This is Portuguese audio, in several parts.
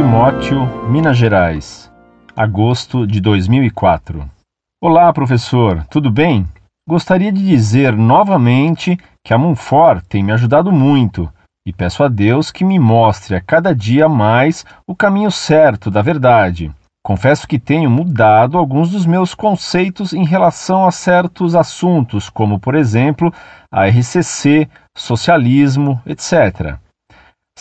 Timóteo, Minas Gerais, agosto de 2004. Olá, professor, tudo bem? Gostaria de dizer novamente que a Monfort tem me ajudado muito e peço a Deus que me mostre a cada dia mais o caminho certo da verdade. Confesso que tenho mudado alguns dos meus conceitos em relação a certos assuntos, como, por exemplo, a RCC, socialismo, etc.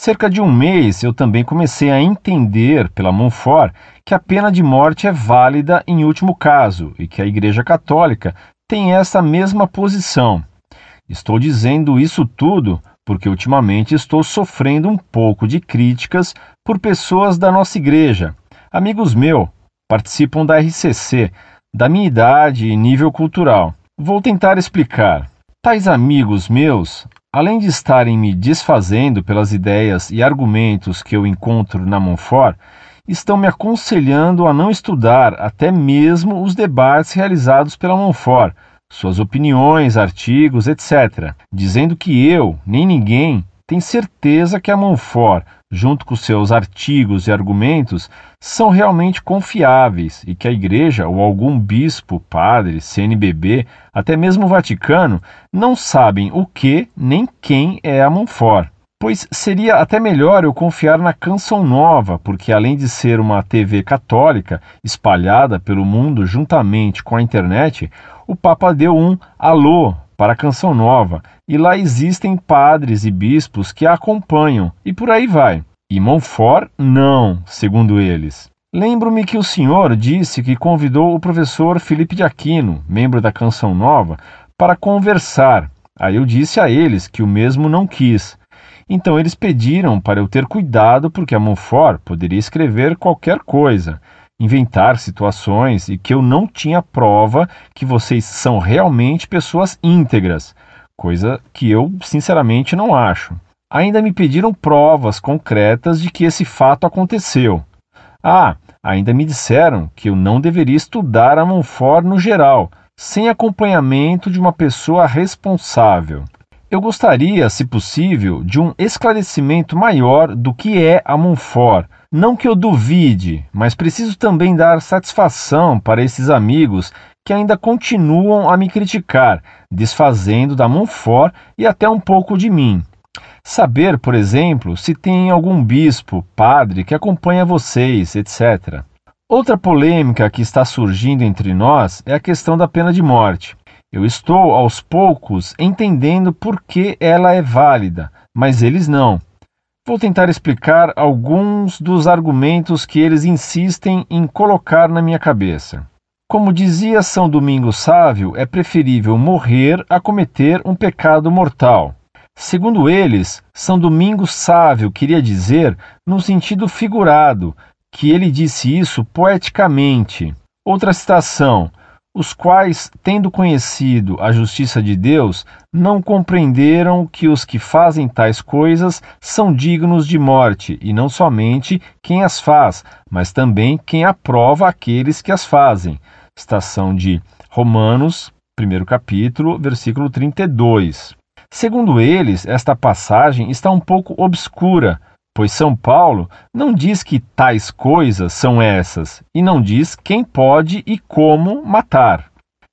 Cerca de um mês eu também comecei a entender pela Monfort que a pena de morte é válida em último caso e que a Igreja Católica tem essa mesma posição. Estou dizendo isso tudo porque ultimamente estou sofrendo um pouco de críticas por pessoas da nossa igreja, amigos meus, participam da RCC, da minha idade e nível cultural. Vou tentar explicar. Tais amigos meus, além de estarem me desfazendo pelas ideias e argumentos que eu encontro na Monfort, estão me aconselhando a não estudar até mesmo os debates realizados pela Monfort suas opiniões, artigos, etc., dizendo que eu, nem ninguém, tem certeza que a Monfort, junto com seus artigos e argumentos, são realmente confiáveis e que a Igreja ou algum bispo, padre, CNBB, até mesmo o Vaticano, não sabem o que nem quem é a Monfort. Pois seria até melhor eu confiar na Canção Nova, porque além de ser uma TV católica espalhada pelo mundo juntamente com a internet, o Papa deu um alô para a Canção Nova e lá existem padres e bispos que a acompanham e por aí vai. E Montfort, não, segundo eles. Lembro-me que o senhor disse que convidou o professor Felipe de Aquino, membro da Canção Nova, para conversar. Aí eu disse a eles que o mesmo não quis. Então eles pediram para eu ter cuidado porque a Monfort poderia escrever qualquer coisa, inventar situações e que eu não tinha prova que vocês são realmente pessoas íntegras, coisa que eu sinceramente não acho. Ainda me pediram provas concretas de que esse fato aconteceu. Ah, ainda me disseram que eu não deveria estudar a Monfort no geral, sem acompanhamento de uma pessoa responsável. Eu gostaria, se possível, de um esclarecimento maior do que é a Monfort. Não que eu duvide, mas preciso também dar satisfação para esses amigos que ainda continuam a me criticar, desfazendo da Monfort e até um pouco de mim. Saber, por exemplo, se tem algum bispo, padre que acompanha vocês, etc. Outra polêmica que está surgindo entre nós é a questão da pena de morte. Eu estou, aos poucos, entendendo por que ela é válida, mas eles não. Vou tentar explicar alguns dos argumentos que eles insistem em colocar na minha cabeça. Como dizia São Domingos Sávio, é preferível morrer a cometer um pecado mortal. Segundo eles, São Domingos Sávio queria dizer no sentido figurado, que ele disse isso poeticamente. Outra citação: os quais, tendo conhecido a justiça de Deus, não compreenderam que os que fazem tais coisas são dignos de morte, e não somente quem as faz, mas também quem aprova aqueles que as fazem. Estação de Romanos, primeiro capítulo, versículo 32. Segundo eles, esta passagem está um pouco obscura, pois São Paulo não diz que tais coisas são essas, e não diz quem pode e como matar.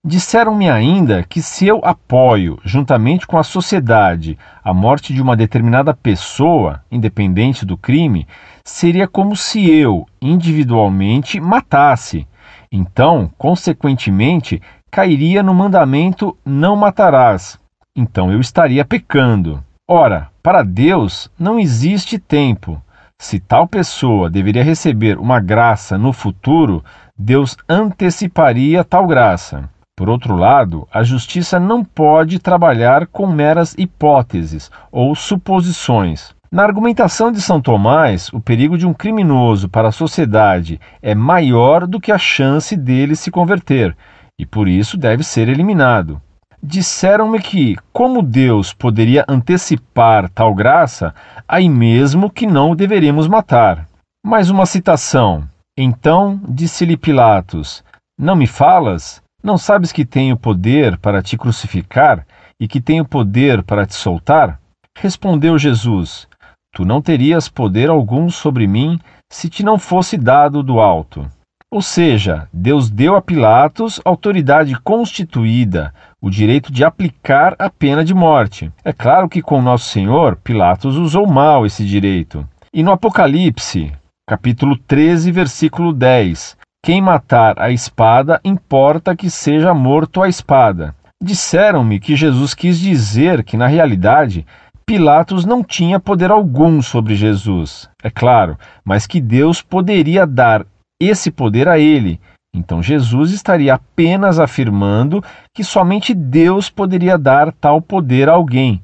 Disseram-me ainda que se eu apoio, juntamente com a sociedade, a morte de uma determinada pessoa, independente do crime, seria como se eu, individualmente, matasse. Então, consequentemente, cairia no mandamento não matarás. Então eu estaria pecando. Ora, para Deus não existe tempo. Se tal pessoa deveria receber uma graça no futuro, Deus anteciparia tal graça. Por outro lado, a justiça não pode trabalhar com meras hipóteses ou suposições. Na argumentação de São Tomás, o perigo de um criminoso para a sociedade é maior do que a chance dele se converter, e por isso deve ser eliminado. Disseram-me que, como Deus poderia antecipar tal graça, aí mesmo que não o deveríamos matar. Mais uma citação. Então disse-lhe Pilatos: Não me falas? Não sabes que tenho poder para te crucificar e que tenho poder para te soltar? Respondeu Jesus: Tu não terias poder algum sobre mim se te não fosse dado do alto. Ou seja, Deus deu a Pilatos autoridade constituída, o direito de aplicar a pena de morte. É claro que com Nosso Senhor, Pilatos usou mal esse direito. E no Apocalipse, capítulo 13, versículo 10, quem matar a espada, importa que seja morto a espada. Disseram-me que Jesus quis dizer que, na realidade, Pilatos não tinha poder algum sobre Jesus, é claro, mas que Deus poderia dar esse poder a ele. Então Jesus estaria apenas afirmando que somente Deus poderia dar tal poder a alguém,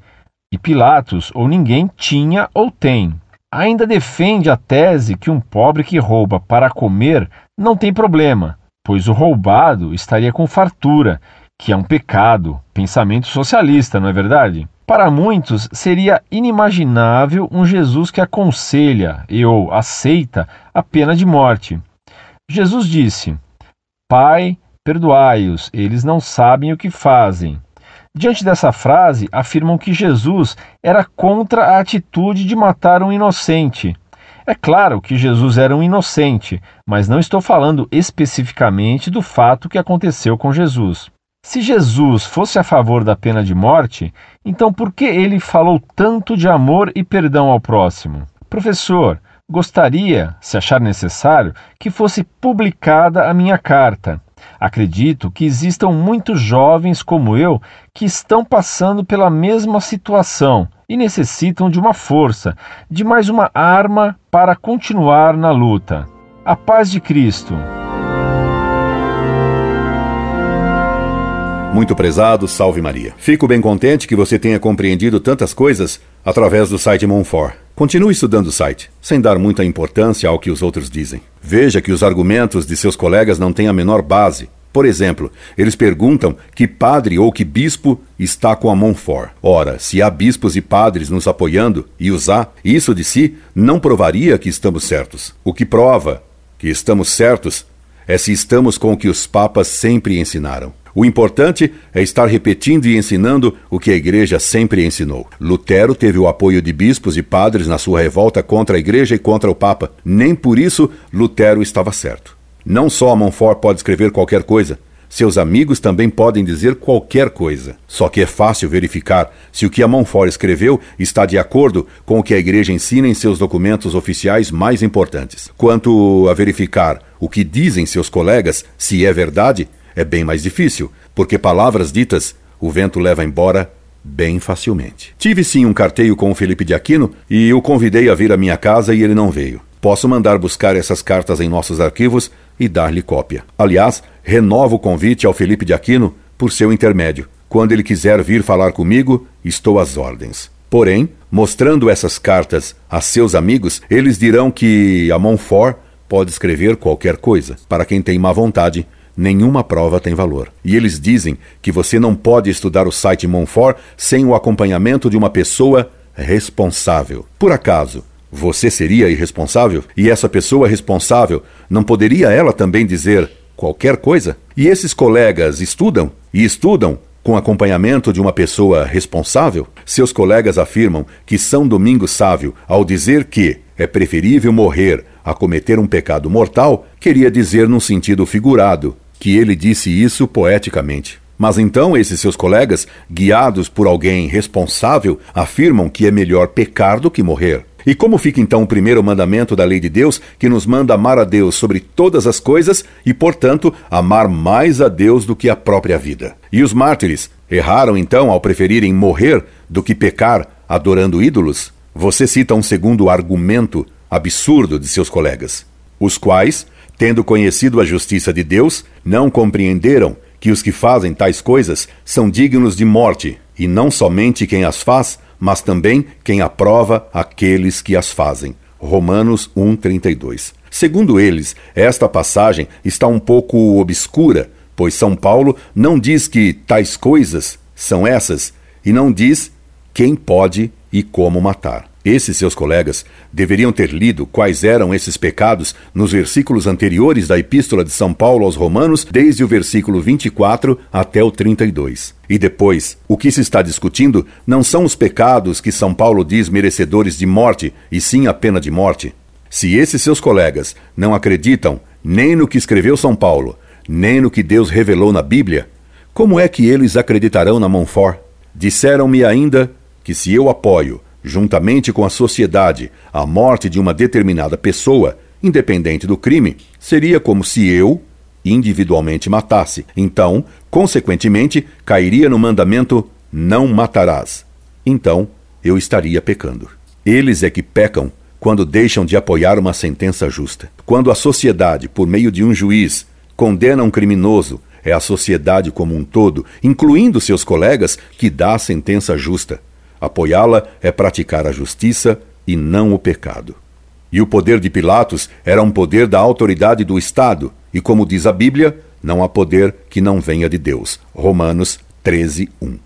e Pilatos ou ninguém tinha ou tem. Ainda defende a tese que um pobre que rouba para comer não tem problema, pois o roubado estaria com fartura, que é um pecado, pensamento socialista, não é verdade? Para muitos, seria inimaginável um Jesus que aconselha e ou aceita a pena de morte. Jesus disse: Pai, perdoai-os, eles não sabem o que fazem. Diante dessa frase, afirmam que Jesus era contra a atitude de matar um inocente. É claro que Jesus era um inocente, mas não estou falando especificamente do fato que aconteceu com Jesus. Se Jesus fosse a favor da pena de morte, então por que ele falou tanto de amor e perdão ao próximo? Professor, gostaria, se achar necessário, que fosse publicada a minha carta. Acredito que existam muitos jovens como eu que estão passando pela mesma situação e necessitam de uma força, de mais uma arma para continuar na luta. A paz de Cristo. Muito prezado, salve Maria. Fico bem contente que você tenha compreendido tantas coisas através do site Monfort. Continue estudando o site, sem dar muita importância ao que os outros dizem. Veja que os argumentos de seus colegas não têm a menor base. Por exemplo, eles perguntam que padre ou que bispo está com a Monfort. Ora, se há bispos e padres nos apoiando e os há, isso de si não provaria que estamos certos. O que prova que estamos certos é se estamos com o que os papas sempre ensinaram. O importante é estar repetindo e ensinando o que a Igreja sempre ensinou. Lutero teve o apoio de bispos e padres na sua revolta contra a Igreja e contra o Papa. Nem por isso Lutero estava certo. Não só a Montfort pode escrever qualquer coisa, seus amigos também podem dizer qualquer coisa. Só que é fácil verificar se o que a Montfort escreveu está de acordo com o que a Igreja ensina em seus documentos oficiais mais importantes. Quanto a verificar o que dizem seus colegas, se é verdade, é bem mais difícil, porque palavras ditas o vento leva embora bem facilmente. Tive sim um carteio com o Felipe de Aquino e o convidei a vir à minha casa e ele não veio. Posso mandar buscar essas cartas em nossos arquivos e dar-lhe cópia. Aliás, renovo o convite ao Felipe de Aquino por seu intermédio. Quando ele quiser vir falar comigo, estou às ordens. Porém, mostrando essas cartas a seus amigos, eles dirão que a Montfort pode escrever qualquer coisa. Para quem tem má vontade, nenhuma prova tem valor. E eles dizem que você não pode estudar o site Monfort sem o acompanhamento de uma pessoa responsável. Por acaso, você seria irresponsável? E essa pessoa responsável não poderia ela também dizer qualquer coisa? E esses colegas estudam e estudam com acompanhamento de uma pessoa responsável? Seus colegas afirmam que São Domingos Sávio, ao dizer que é preferível morrer a cometer um pecado mortal, queria dizer num sentido figurado que ele disse isso poeticamente. Mas então esses seus colegas, guiados por alguém responsável, afirmam que é melhor pecar do que morrer. E como fica então o primeiro mandamento da lei de Deus, que nos manda amar a Deus sobre todas as coisas e, portanto, amar mais a Deus do que a própria vida? E os mártires erraram então ao preferirem morrer do que pecar adorando ídolos? Você cita um segundo argumento absurdo de seus colegas, os quais Tendo conhecido a justiça de Deus, não compreenderam que os que fazem tais coisas são dignos de morte, e não somente quem as faz, mas também quem aprova aqueles que as fazem. Romanos 1:32. Segundo eles, esta passagem está um pouco obscura, pois São Paulo não diz que tais coisas são essas e não diz quem pode e como matar. Esses seus colegas deveriam ter lido quais eram esses pecados nos versículos anteriores da Epístola de São Paulo aos Romanos, desde o versículo 24 até o 32. E depois, o que se está discutindo não são os pecados que São Paulo diz merecedores de morte, e sim a pena de morte. Se esses seus colegas não acreditam nem no que escreveu São Paulo, nem no que Deus revelou na Bíblia, como é que eles acreditarão na Monfort? Disseram-me ainda que se eu apoio, juntamente com a sociedade, a morte de uma determinada pessoa, independente do crime, seria como se eu, individualmente, matasse. Então, consequentemente, cairia no mandamento: não matarás. Então, eu estaria pecando. Eles é que pecam quando deixam de apoiar uma sentença justa. Quando a sociedade, por meio de um juiz, condena um criminoso, é a sociedade como um todo, incluindo seus colegas, que dá a sentença justa. Apoiá-la é praticar a justiça e não o pecado. E o poder de Pilatos era um poder da autoridade do Estado, e como diz a Bíblia, não há poder que não venha de Deus. Romanos 13, 1.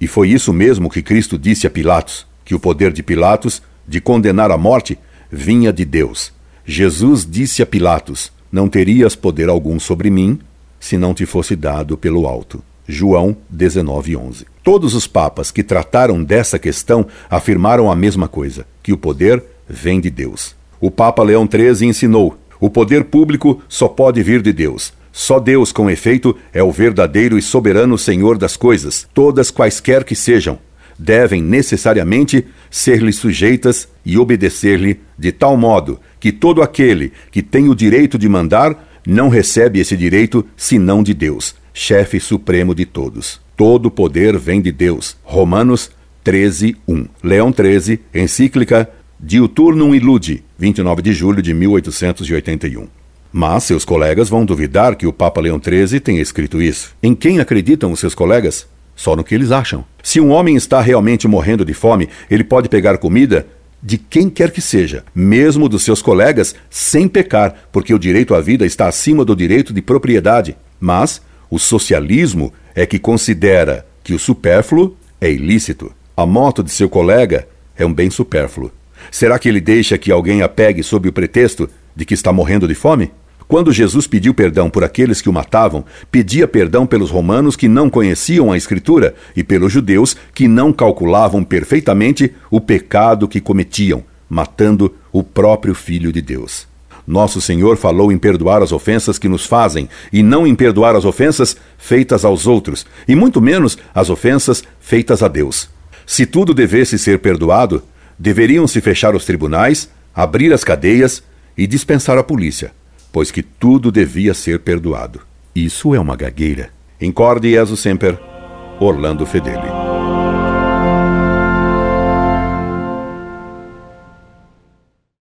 E foi isso mesmo que Cristo disse a Pilatos, que o poder de Pilatos de condenar à morte vinha de Deus. Jesus disse a Pilatos: Não terias poder algum sobre mim se não te fosse dado pelo alto. João 19:11. Todos os papas que trataram dessa questão afirmaram a mesma coisa, que o poder vem de Deus. O Papa Leão XIII ensinou: o poder público só pode vir de Deus. Só Deus, com efeito, é o verdadeiro e soberano Senhor das coisas, todas quaisquer que sejam, devem necessariamente ser-lhe sujeitas e obedecer-lhe de tal modo que todo aquele que tem o direito de mandar não recebe esse direito senão de Deus, chefe supremo de todos. Todo poder vem de Deus. Romanos 13, 1. Leão 13, encíclica Diuturnum Illude, 29 de julho de 1881. Mas seus colegas vão duvidar que o Papa Leão XIII tenha escrito isso. Em quem acreditam os seus colegas? Só no que eles acham. Se um homem está realmente morrendo de fome, ele pode pegar comida de quem quer que seja, mesmo dos seus colegas, sem pecar, porque o direito à vida está acima do direito de propriedade. Mas o socialismo é que considera que o supérfluo é ilícito. A moto de seu colega é um bem supérfluo. Será que ele deixa que alguém a pegue sob o pretexto de que está morrendo de fome? Quando Jesus pediu perdão por aqueles que o matavam, pedia perdão pelos romanos que não conheciam a Escritura e pelos judeus que não calculavam perfeitamente o pecado que cometiam, matando o próprio Filho de Deus. Nosso Senhor falou em perdoar as ofensas que nos fazem e não em perdoar as ofensas feitas aos outros, e muito menos as ofensas feitas a Deus. Se tudo devesse ser perdoado, deveriam se fechar os tribunais, abrir as cadeias e dispensar a polícia pois que tudo devia ser perdoado. Isso é uma gagueira. Incorde Jesus Semper, Orlando Fedeli.